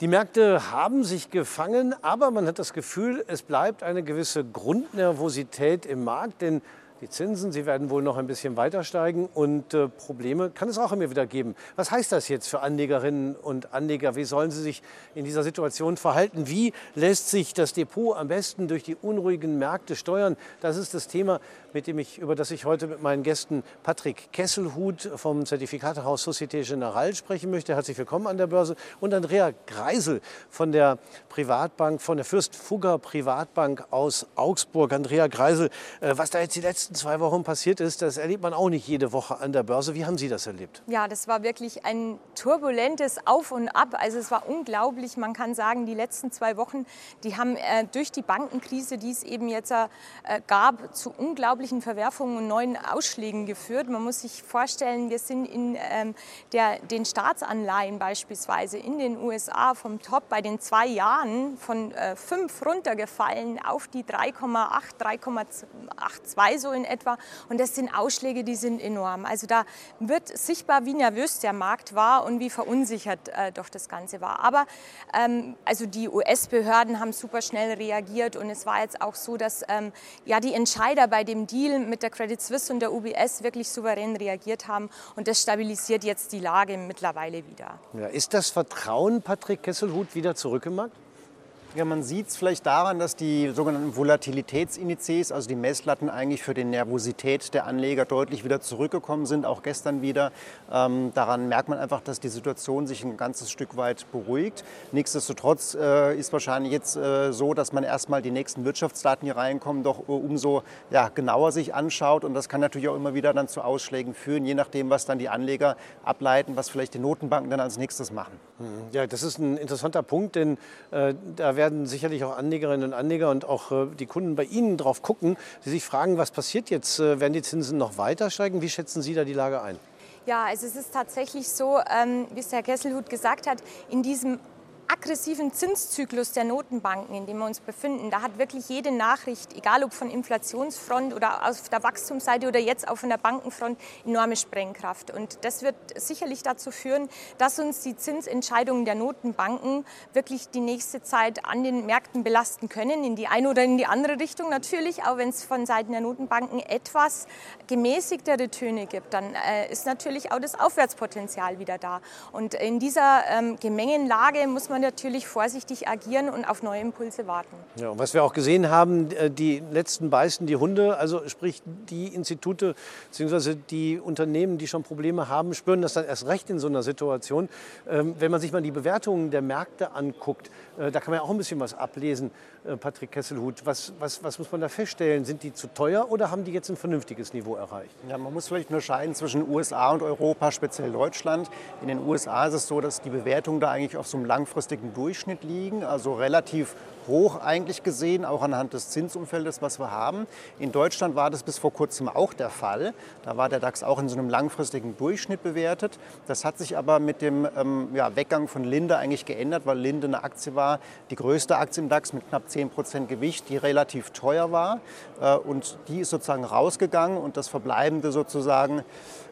Die Märkte haben sich gefangen, aber man hat das Gefühl, es bleibt eine gewisse Grundnervosität im Markt, denn die Zinsen, sie werden wohl noch ein bisschen weiter steigen und äh, Probleme kann es auch immer wieder geben. Was heißt das jetzt für Anlegerinnen und Anleger? Wie sollen sie sich in dieser Situation verhalten? Wie lässt sich das Depot am besten durch die unruhigen Märkte steuern? Das ist das Thema, mit dem ich, über das ich heute mit meinen Gästen Patrick Kesselhut vom Zertifikatehaus Societe Generale sprechen möchte. Herzlich willkommen an der Börse. Und Andrea Greisel von der Privatbank, von der Fürst Fugger Privatbank aus Augsburg. Andrea Greisel, äh, was da jetzt die letzten zwei Wochen passiert ist, das erlebt man auch nicht jede Woche an der Börse. Wie haben Sie das erlebt? Ja, das war wirklich ein turbulentes Auf und Ab. Also es war unglaublich. Man kann sagen, die letzten zwei Wochen, die haben äh, durch die Bankenkrise, die es eben jetzt äh, gab, zu unglaublichen Verwerfungen und neuen Ausschlägen geführt. Man muss sich vorstellen, wir sind in ähm, der, den Staatsanleihen beispielsweise in den USA vom Top bei den zwei Jahren von äh, 5 runtergefallen auf die 3,8, 3,82 so in etwa. Und das sind Ausschläge, die sind enorm. Also da wird sichtbar, wie nervös der Markt war und wie verunsichert äh, doch das Ganze war. Aber ähm, also die US-Behörden haben super schnell reagiert und es war jetzt auch so, dass ähm, ja die Entscheider bei dem Deal mit der Credit Suisse und der UBS wirklich souverän reagiert haben. Und das stabilisiert jetzt die Lage mittlerweile wieder. Ja, ist das Vertrauen, Patrick Kesselhut, wieder zurück im Markt? Ja, man sieht es vielleicht daran, dass die sogenannten Volatilitätsindizes, also die Messlatten eigentlich für die Nervosität der Anleger deutlich wieder zurückgekommen sind, auch gestern wieder. Ähm, daran merkt man einfach, dass die Situation sich ein ganzes Stück weit beruhigt. Nichtsdestotrotz äh, ist wahrscheinlich jetzt äh, so, dass man erstmal die nächsten Wirtschaftsdaten hier reinkommen, doch äh, umso ja, genauer sich anschaut. Und das kann natürlich auch immer wieder dann zu Ausschlägen führen, je nachdem, was dann die Anleger ableiten, was vielleicht die Notenbanken dann als nächstes machen. Hm, ja, das ist ein interessanter Punkt, denn äh, da werden sicherlich auch Anlegerinnen und Anleger und auch äh, die Kunden bei Ihnen drauf gucken, die sich fragen, was passiert jetzt? Äh, werden die Zinsen noch weiter steigen? Wie schätzen Sie da die Lage ein? Ja, also es ist tatsächlich so, ähm, wie es Herr Kesselhut gesagt hat, in diesem aggressiven Zinszyklus der Notenbanken, in dem wir uns befinden, da hat wirklich jede Nachricht, egal ob von Inflationsfront oder auf der Wachstumsseite oder jetzt auch von der Bankenfront, enorme Sprengkraft. Und das wird sicherlich dazu führen, dass uns die Zinsentscheidungen der Notenbanken wirklich die nächste Zeit an den Märkten belasten können, in die eine oder in die andere Richtung natürlich, auch wenn es von Seiten der Notenbanken etwas gemäßigtere Töne gibt, dann äh, ist natürlich auch das Aufwärtspotenzial wieder da. Und in dieser ähm, Gemengenlage muss man natürlich vorsichtig agieren und auf neue Impulse warten. Ja, und was wir auch gesehen haben, äh, die letzten beißen die Hunde, also sprich die Institute bzw. die Unternehmen, die schon Probleme haben, spüren das dann erst recht in so einer Situation. Ähm, wenn man sich mal die Bewertungen der Märkte anguckt, äh, da kann man ja auch ein bisschen was ablesen. Äh, Patrick Kesselhut, was, was, was muss man da feststellen? Sind die zu teuer oder haben die jetzt ein vernünftiges Niveau erreicht? Ja, man muss vielleicht unterscheiden zwischen USA und Europa, speziell Deutschland. In den USA ist es so, dass die Bewertungen da eigentlich auf so einem langfristigen Durchschnitt liegen, also relativ hoch eigentlich gesehen, auch anhand des Zinsumfeldes, was wir haben. In Deutschland war das bis vor kurzem auch der Fall. Da war der DAX auch in so einem langfristigen Durchschnitt bewertet. Das hat sich aber mit dem ähm, ja, Weggang von Linde eigentlich geändert, weil Linde eine Aktie war, die größte Aktie im DAX mit knapp 10 Prozent Gewicht, die relativ teuer war. Äh, und die ist sozusagen rausgegangen und das Verbleibende sozusagen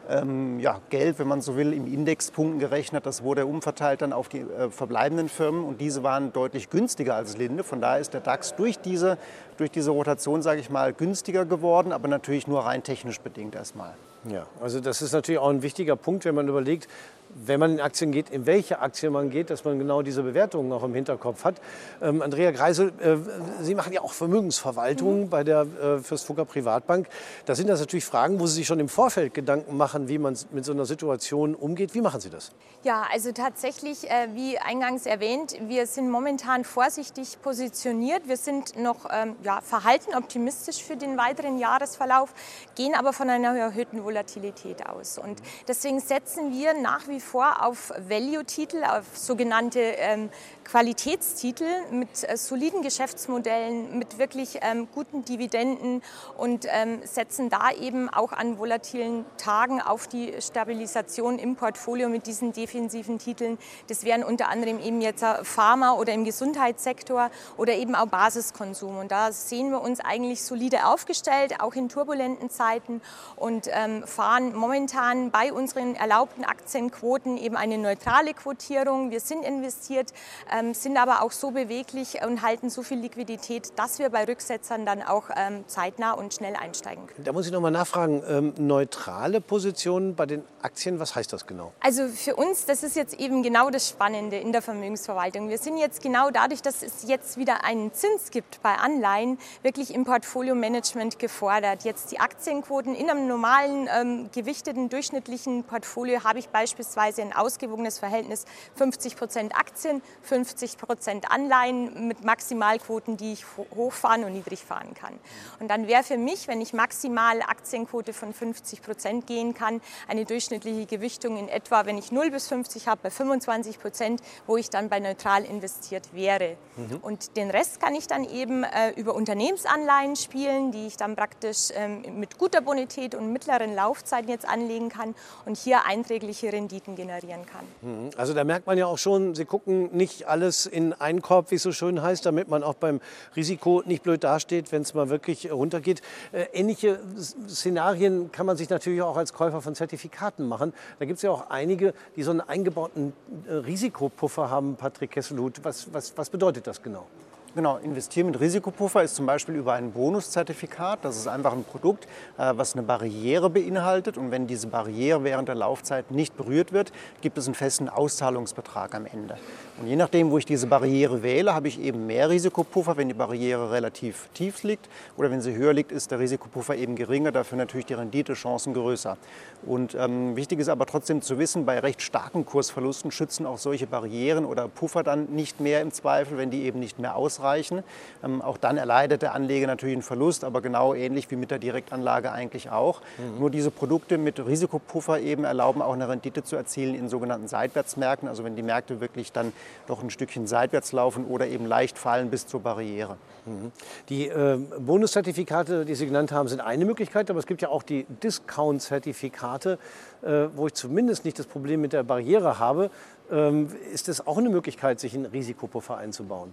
ähm, ja, Geld, wenn man so will, im Indexpunkten gerechnet. Das wurde umverteilt dann auf die äh, verbleibenden Firmen und diese waren deutlich günstiger als Linde. Von daher ist der DAX durch diese, durch diese Rotation, sage ich mal, günstiger geworden, aber natürlich nur rein technisch bedingt erstmal. Ja, also das ist natürlich auch ein wichtiger Punkt, wenn man überlegt, wenn man in Aktien geht, in welche Aktien man geht, dass man genau diese Bewertungen auch im Hinterkopf hat. Ähm, Andrea Greisel, äh, Sie machen ja auch Vermögensverwaltung mhm. bei der äh, Fürstfugger Privatbank. Da sind das natürlich Fragen, wo Sie sich schon im Vorfeld Gedanken machen, wie man mit so einer Situation umgeht. Wie machen Sie das? Ja, also tatsächlich, äh, wie eingangs erwähnt, wir sind momentan vorsichtig positioniert. Wir sind noch ähm, ja, verhalten optimistisch für den weiteren Jahresverlauf, gehen aber von einer erhöhten Volatilität aus. Und deswegen setzen wir nach wie vor auf Value-Titel, auf sogenannte ähm, Qualitätstitel mit äh, soliden Geschäftsmodellen, mit wirklich ähm, guten Dividenden und ähm, setzen da eben auch an volatilen Tagen auf die Stabilisation im Portfolio mit diesen defensiven Titeln. Das wären unter anderem eben jetzt Pharma oder im Gesundheitssektor oder eben auch Basiskonsum. Und da sehen wir uns eigentlich solide aufgestellt, auch in turbulenten Zeiten und ähm, fahren momentan bei unseren erlaubten Aktienquoten Quoten eben eine neutrale Quotierung. Wir sind investiert, ähm, sind aber auch so beweglich und halten so viel Liquidität, dass wir bei Rücksetzern dann auch ähm, zeitnah und schnell einsteigen können. Da muss ich noch mal nachfragen, ähm, neutrale Positionen bei den Aktien, was heißt das genau? Also für uns, das ist jetzt eben genau das Spannende in der Vermögensverwaltung. Wir sind jetzt genau dadurch, dass es jetzt wieder einen Zins gibt bei Anleihen, wirklich im Portfolio-Management gefordert. Jetzt die Aktienquoten in einem normalen gewichteten durchschnittlichen Portfolio habe ich beispielsweise ein ausgewogenes Verhältnis 50 Prozent Aktien, 50 Prozent Anleihen mit Maximalquoten, die ich hochfahren und niedrig fahren kann. Und dann wäre für mich, wenn ich maximal Aktienquote von 50 Prozent gehen kann, eine durchschnittliche Gewichtung in etwa, wenn ich 0 bis 50 habe, bei 25 Prozent, wo ich dann bei neutral investiert wäre. Mhm. Und den Rest kann ich dann eben äh, über Unternehmensanleihen spielen, die ich dann praktisch ähm, mit guter Bonität und mittleren Laufzeiten jetzt anlegen kann und hier einträgliche Renditen generieren kann. Mhm. Also da merkt man ja auch schon, Sie gucken nicht alles in einen Korb, wie es so schön heißt, damit man auch beim Risiko nicht blöd dasteht, wenn es mal wirklich runtergeht. Äh, ähnliche Szenarien kann man sich natürlich auch als Käufer von Zertifikaten machen. Da gibt es ja auch einige, die so einen eingebauten äh, Risikopuffer haben, Patrick Kesselhut. Was, was, was bedeutet das genau? Genau, investieren mit Risikopuffer ist zum Beispiel über ein Bonuszertifikat. Das ist einfach ein Produkt, äh, was eine Barriere beinhaltet. Und wenn diese Barriere während der Laufzeit nicht berührt wird, gibt es einen festen Auszahlungsbetrag am Ende. Und je nachdem, wo ich diese Barriere wähle, habe ich eben mehr Risikopuffer, wenn die Barriere relativ tief liegt. Oder wenn sie höher liegt, ist der Risikopuffer eben geringer, dafür natürlich die Renditechancen größer. Und ähm, wichtig ist aber trotzdem zu wissen, bei recht starken Kursverlusten schützen auch solche Barrieren oder Puffer dann nicht mehr im Zweifel, wenn die eben nicht mehr ausreichen ausreichen. Ähm, auch dann erleidet der Anleger natürlich einen Verlust, aber genau ähnlich wie mit der Direktanlage eigentlich auch. Mhm. Nur diese Produkte mit Risikopuffer eben erlauben auch eine Rendite zu erzielen in sogenannten Seitwärtsmärkten, also wenn die Märkte wirklich dann doch ein Stückchen seitwärts laufen oder eben leicht fallen bis zur Barriere. Mhm. Die äh, Bonuszertifikate, die Sie genannt haben, sind eine Möglichkeit, aber es gibt ja auch die Discount-Zertifikate, äh, wo ich zumindest nicht das Problem mit der Barriere habe. Ähm, ist es auch eine Möglichkeit, sich einen Risikopuffer einzubauen?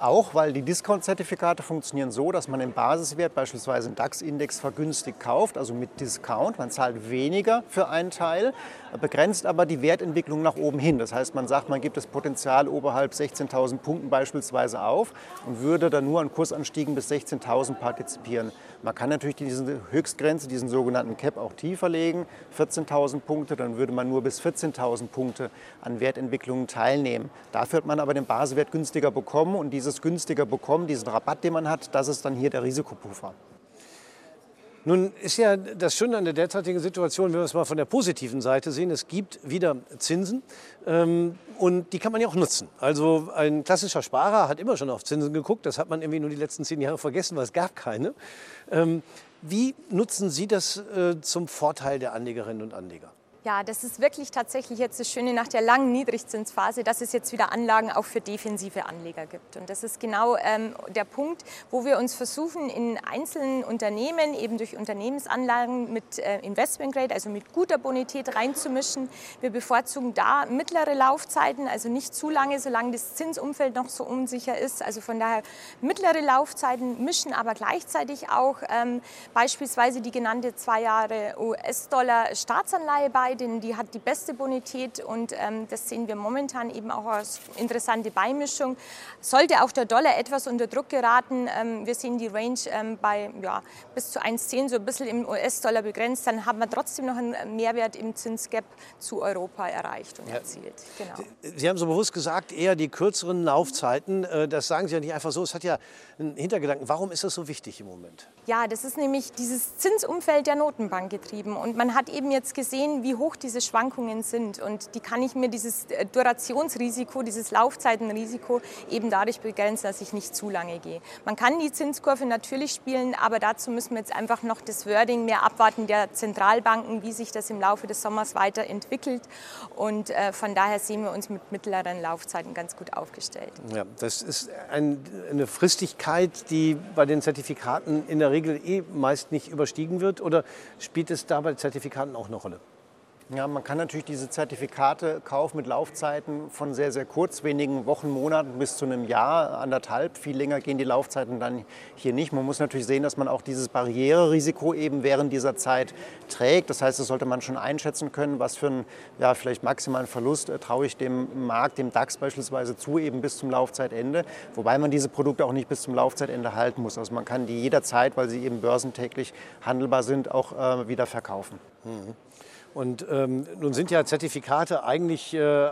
Auch weil die Discount-Zertifikate funktionieren so, dass man den Basiswert, beispielsweise einen DAX-Index, vergünstigt kauft, also mit Discount. Man zahlt weniger für einen Teil, begrenzt aber die Wertentwicklung nach oben hin. Das heißt, man sagt, man gibt das Potenzial oberhalb 16.000 Punkten beispielsweise auf und würde dann nur an Kursanstiegen bis 16.000 partizipieren. Man kann natürlich diese Höchstgrenze, diesen sogenannten Cap, auch tiefer legen, 14.000 Punkte, dann würde man nur bis 14.000 Punkte an Wertentwicklungen teilnehmen. Dafür hat man aber den Basiswert günstiger bekommen und dieses günstiger bekommen, diesen Rabatt, den man hat, das ist dann hier der Risikopuffer. Nun ist ja das Schöne an der derzeitigen Situation, wenn wir es mal von der positiven Seite sehen, es gibt wieder Zinsen ähm, und die kann man ja auch nutzen. Also ein klassischer Sparer hat immer schon auf Zinsen geguckt, das hat man irgendwie nur die letzten zehn Jahre vergessen, weil es gab keine. Ähm, wie nutzen Sie das äh, zum Vorteil der Anlegerinnen und Anleger? Ja, das ist wirklich tatsächlich jetzt das Schöne nach der langen Niedrigzinsphase, dass es jetzt wieder Anlagen auch für defensive Anleger gibt. Und das ist genau ähm, der Punkt, wo wir uns versuchen, in einzelnen Unternehmen eben durch Unternehmensanlagen mit äh, Investment Grade, also mit guter Bonität reinzumischen. Wir bevorzugen da mittlere Laufzeiten, also nicht zu lange, solange das Zinsumfeld noch so unsicher ist. Also von daher mittlere Laufzeiten mischen aber gleichzeitig auch ähm, beispielsweise die genannte zwei Jahre US-Dollar Staatsanleihe bei denn die hat die beste Bonität und ähm, das sehen wir momentan eben auch als interessante Beimischung. Sollte auch der Dollar etwas unter Druck geraten, ähm, wir sehen die Range ähm, bei ja, bis zu 1,10 so ein bisschen im US-Dollar begrenzt, dann haben wir trotzdem noch einen Mehrwert im Zinsgap zu Europa erreicht und ja. erzielt. Genau. Sie haben so bewusst gesagt, eher die kürzeren Laufzeiten. Äh, das sagen Sie ja nicht einfach so. Es hat ja einen Hintergedanken. Warum ist das so wichtig im Moment? Ja, das ist nämlich dieses Zinsumfeld der Notenbank getrieben. Und man hat eben jetzt gesehen, wie hoch diese Schwankungen sind. Und die kann ich mir dieses äh, Durationsrisiko, dieses Laufzeitenrisiko eben dadurch begrenzen, dass ich nicht zu lange gehe. Man kann die Zinskurve natürlich spielen, aber dazu müssen wir jetzt einfach noch das Wording mehr abwarten der Zentralbanken, wie sich das im Laufe des Sommers weiterentwickelt. Und äh, von daher sehen wir uns mit mittleren Laufzeiten ganz gut aufgestellt. Ja, das ist ein, eine Fristigkeit, die bei den Zertifikaten in der Regel eh meist nicht überstiegen wird. Oder spielt es da bei Zertifikaten auch eine Rolle? Ja, man kann natürlich diese Zertifikate kaufen mit Laufzeiten von sehr, sehr kurz, wenigen Wochen, Monaten bis zu einem Jahr, anderthalb. Viel länger gehen die Laufzeiten dann hier nicht. Man muss natürlich sehen, dass man auch dieses Barriererisiko eben während dieser Zeit trägt. Das heißt, das sollte man schon einschätzen können, was für einen ja, vielleicht maximalen Verlust äh, traue ich dem Markt, dem DAX beispielsweise zu, eben bis zum Laufzeitende. Wobei man diese Produkte auch nicht bis zum Laufzeitende halten muss. Also man kann die jederzeit, weil sie eben börsentäglich handelbar sind, auch äh, wieder verkaufen. Mhm. Und ähm, nun sind ja Zertifikate eigentlich äh,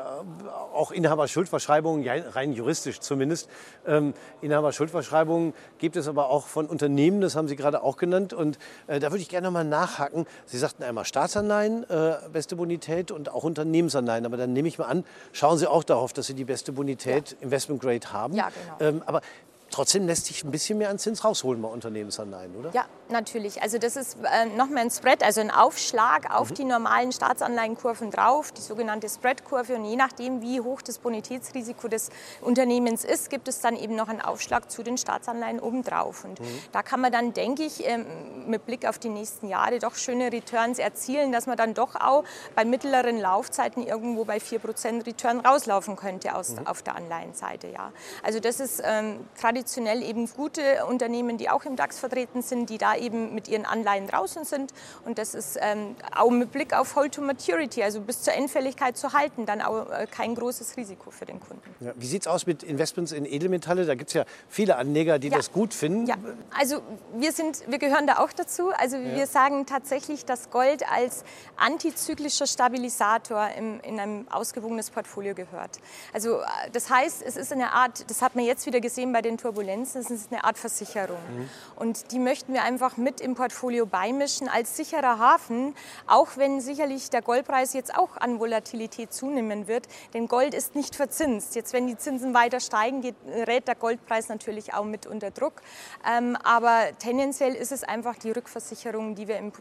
auch Inhaberschuldverschreibungen, rein juristisch zumindest. Ähm, Inhaberschuldverschreibungen gibt es aber auch von Unternehmen, das haben Sie gerade auch genannt. Und äh, da würde ich gerne noch mal nachhaken. Sie sagten einmal Staatsanleihen, äh, beste Bonität und auch Unternehmensanleihen. Aber dann nehme ich mal an, schauen Sie auch darauf, dass Sie die beste Bonität ja. Investment Grade haben. Ja, genau. Ähm, aber Trotzdem lässt sich ein bisschen mehr an Zins rausholen bei Unternehmensanleihen, oder? Ja, natürlich. Also das ist äh, nochmal ein Spread, also ein Aufschlag auf mhm. die normalen Staatsanleihenkurven drauf, die sogenannte Spreadkurve. Und je nachdem, wie hoch das Bonitätsrisiko des Unternehmens ist, gibt es dann eben noch einen Aufschlag zu den Staatsanleihen obendrauf. Und mhm. da kann man dann, denke ich, ähm, mit Blick auf die nächsten Jahre doch schöne Returns erzielen, dass man dann doch auch bei mittleren Laufzeiten irgendwo bei 4% Return rauslaufen könnte aus, mhm. auf der Anleihenseite. Ja. Also das ist ähm, traditionell eben gute Unternehmen, die auch im DAX vertreten sind, die da eben mit ihren Anleihen draußen sind. Und das ist ähm, auch mit Blick auf Hold to Maturity, also bis zur Endfälligkeit zu halten, dann auch äh, kein großes Risiko für den Kunden. Ja, wie sieht es aus mit Investments in Edelmetalle? Da gibt es ja viele Anleger, die ja. das gut finden. Ja, also wir, sind, wir gehören da auch dazu. Also ja. wir sagen tatsächlich, dass Gold als antizyklischer Stabilisator im, in einem ausgewogenes Portfolio gehört. Also äh, das heißt, es ist eine Art, das hat man jetzt wieder gesehen bei den Turbulenzen, es ist eine Art Versicherung. Mhm. Und die möchten wir einfach mit im Portfolio beimischen als sicherer Hafen, auch wenn sicherlich der Goldpreis jetzt auch an Volatilität zunehmen wird. Denn Gold ist nicht verzinst. Jetzt, wenn die Zinsen weiter steigen, gerät der Goldpreis natürlich auch mit unter Druck. Ähm, aber tendenziell ist es einfach die Rückversicherung, die wir im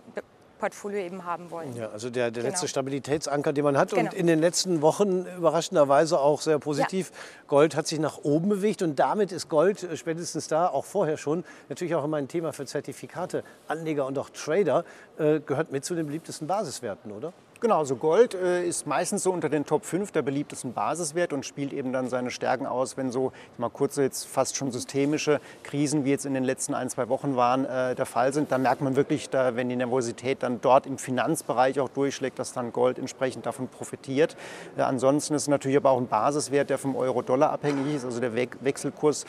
Portfolio eben haben wollen. Ja, also der, der genau. letzte Stabilitätsanker, den man hat. Genau. Und in den letzten Wochen überraschenderweise auch sehr positiv. Ja. Gold hat sich nach oben bewegt und damit ist Gold äh, spätestens da, auch vorher schon, natürlich auch immer ein Thema für Zertifikate, Anleger und auch Trader, äh, gehört mit zu den beliebtesten Basiswerten, oder? Genau, also Gold äh, ist meistens so unter den Top 5 der beliebtesten Basiswert und spielt eben dann seine Stärken aus, wenn so mal kurze, jetzt fast schon systemische Krisen wie jetzt in den letzten ein, zwei Wochen waren, äh, der Fall sind. Da merkt man wirklich, da, wenn die Nervosität dann dort im Finanzbereich auch durchschlägt, dass dann Gold entsprechend davon profitiert. Äh, ansonsten ist natürlich aber auch ein Basiswert, der vom Euro-Dollar abhängig ist. Also der We Wechselkurs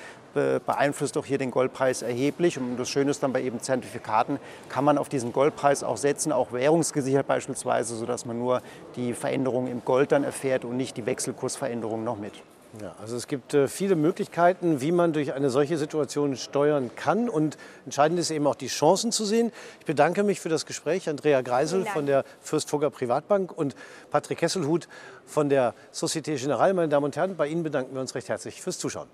beeinflusst auch hier den Goldpreis erheblich. Und das Schöne ist dann bei eben Zertifikaten, kann man auf diesen Goldpreis auch setzen, auch währungsgesichert beispielsweise, sodass man nur die Veränderungen im Gold dann erfährt und nicht die Wechselkursveränderungen noch mit. Ja, also es gibt äh, viele Möglichkeiten, wie man durch eine solche Situation steuern kann. Und entscheidend ist eben auch die Chancen zu sehen. Ich bedanke mich für das Gespräch. Andrea Greisel von der Fürstfugger Privatbank und Patrick Kesselhut von der Societe Generale. Meine Damen und Herren, bei Ihnen bedanken wir uns recht herzlich fürs Zuschauen.